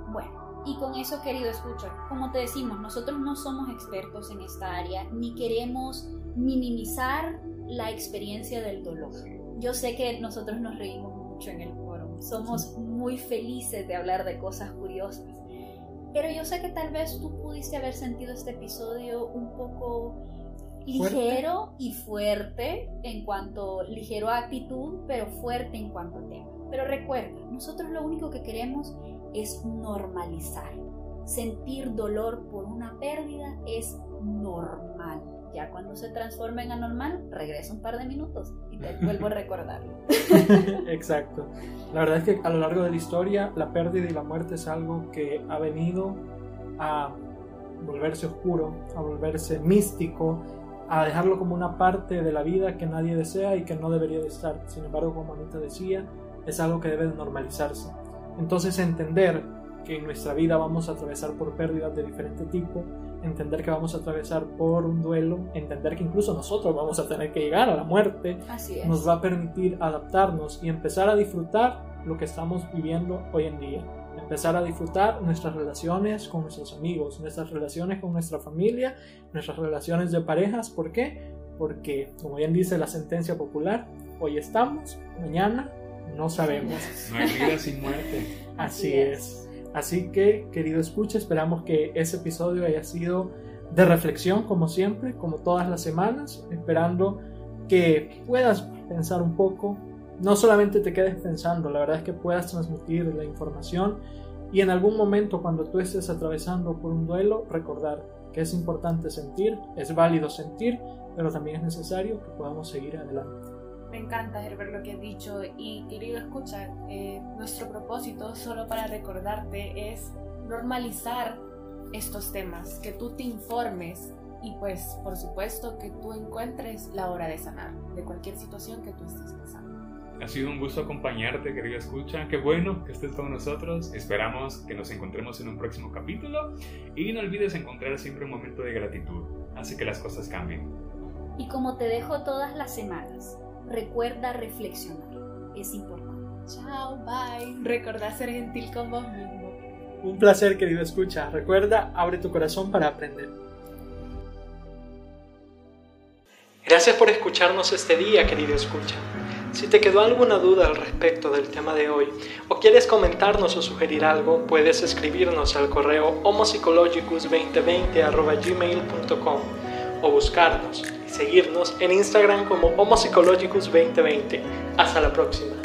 Speaker 5: Bueno, y con eso querido escucha, como te decimos, nosotros no somos expertos en esta área ni queremos minimizar la experiencia del dolor. Yo sé que nosotros nos reímos mucho en el foro, somos muy felices de hablar de cosas curiosas, pero yo sé que tal vez tú pudiste haber sentido este episodio un poco ligero y fuerte en cuanto ligero a actitud, pero fuerte en cuanto a tema. Pero recuerda, nosotros lo único que queremos es normalizar. Sentir dolor por una pérdida es normal. Ya cuando se transforma en anormal, regresa un par de minutos y te vuelvo a recordarlo.
Speaker 3: Exacto. La verdad es que a lo largo de la historia, la pérdida y la muerte es algo que ha venido a volverse oscuro, a volverse místico, a dejarlo como una parte de la vida que nadie desea y que no debería de estar. Sin embargo, como Anita decía, es algo que debe de normalizarse. Entonces entender que en nuestra vida vamos a atravesar por pérdidas de diferente tipo, entender que vamos a atravesar por un duelo, entender que incluso nosotros vamos a tener que llegar a la muerte,
Speaker 5: Así es.
Speaker 3: nos va a permitir adaptarnos y empezar a disfrutar lo que estamos viviendo hoy en día. Empezar a disfrutar nuestras relaciones con nuestros amigos, nuestras relaciones con nuestra familia, nuestras relaciones de parejas. ¿Por qué? Porque, como bien dice la sentencia popular, hoy estamos, mañana no sabemos.
Speaker 4: No hay vida sin muerte.
Speaker 3: Así es. Así que, querido escucha, esperamos que ese episodio haya sido de reflexión, como siempre, como todas las semanas, esperando que puedas pensar un poco, no solamente te quedes pensando, la verdad es que puedas transmitir la información y en algún momento cuando tú estés atravesando por un duelo, recordar que es importante sentir, es válido sentir, pero también es necesario que podamos seguir adelante.
Speaker 1: Me encanta, Herbert, lo que has dicho. Y querido escucha, eh, nuestro propósito, solo para recordarte, es normalizar estos temas, que tú te informes y pues, por supuesto, que tú encuentres la hora de sanar de cualquier situación que tú estés pasando.
Speaker 4: Ha sido un gusto acompañarte, querida escucha. Qué bueno que estés con nosotros. Esperamos que nos encontremos en un próximo capítulo. Y no olvides encontrar siempre un momento de gratitud. Hace que las cosas cambien.
Speaker 5: Y como te dejo todas las semanas, recuerda reflexionar. Es importante.
Speaker 1: Chao, bye. Recordá ser gentil con vos mismo.
Speaker 3: Un placer, querido escucha. Recuerda, abre tu corazón para aprender. Gracias por escucharnos este día, querido escucha. Si te quedó alguna duda al respecto del tema de hoy o quieres comentarnos o sugerir algo, puedes escribirnos al correo homopsychologicus2020.gmail.com o buscarnos seguirnos en Instagram como homopsychologicus2020. Hasta la próxima.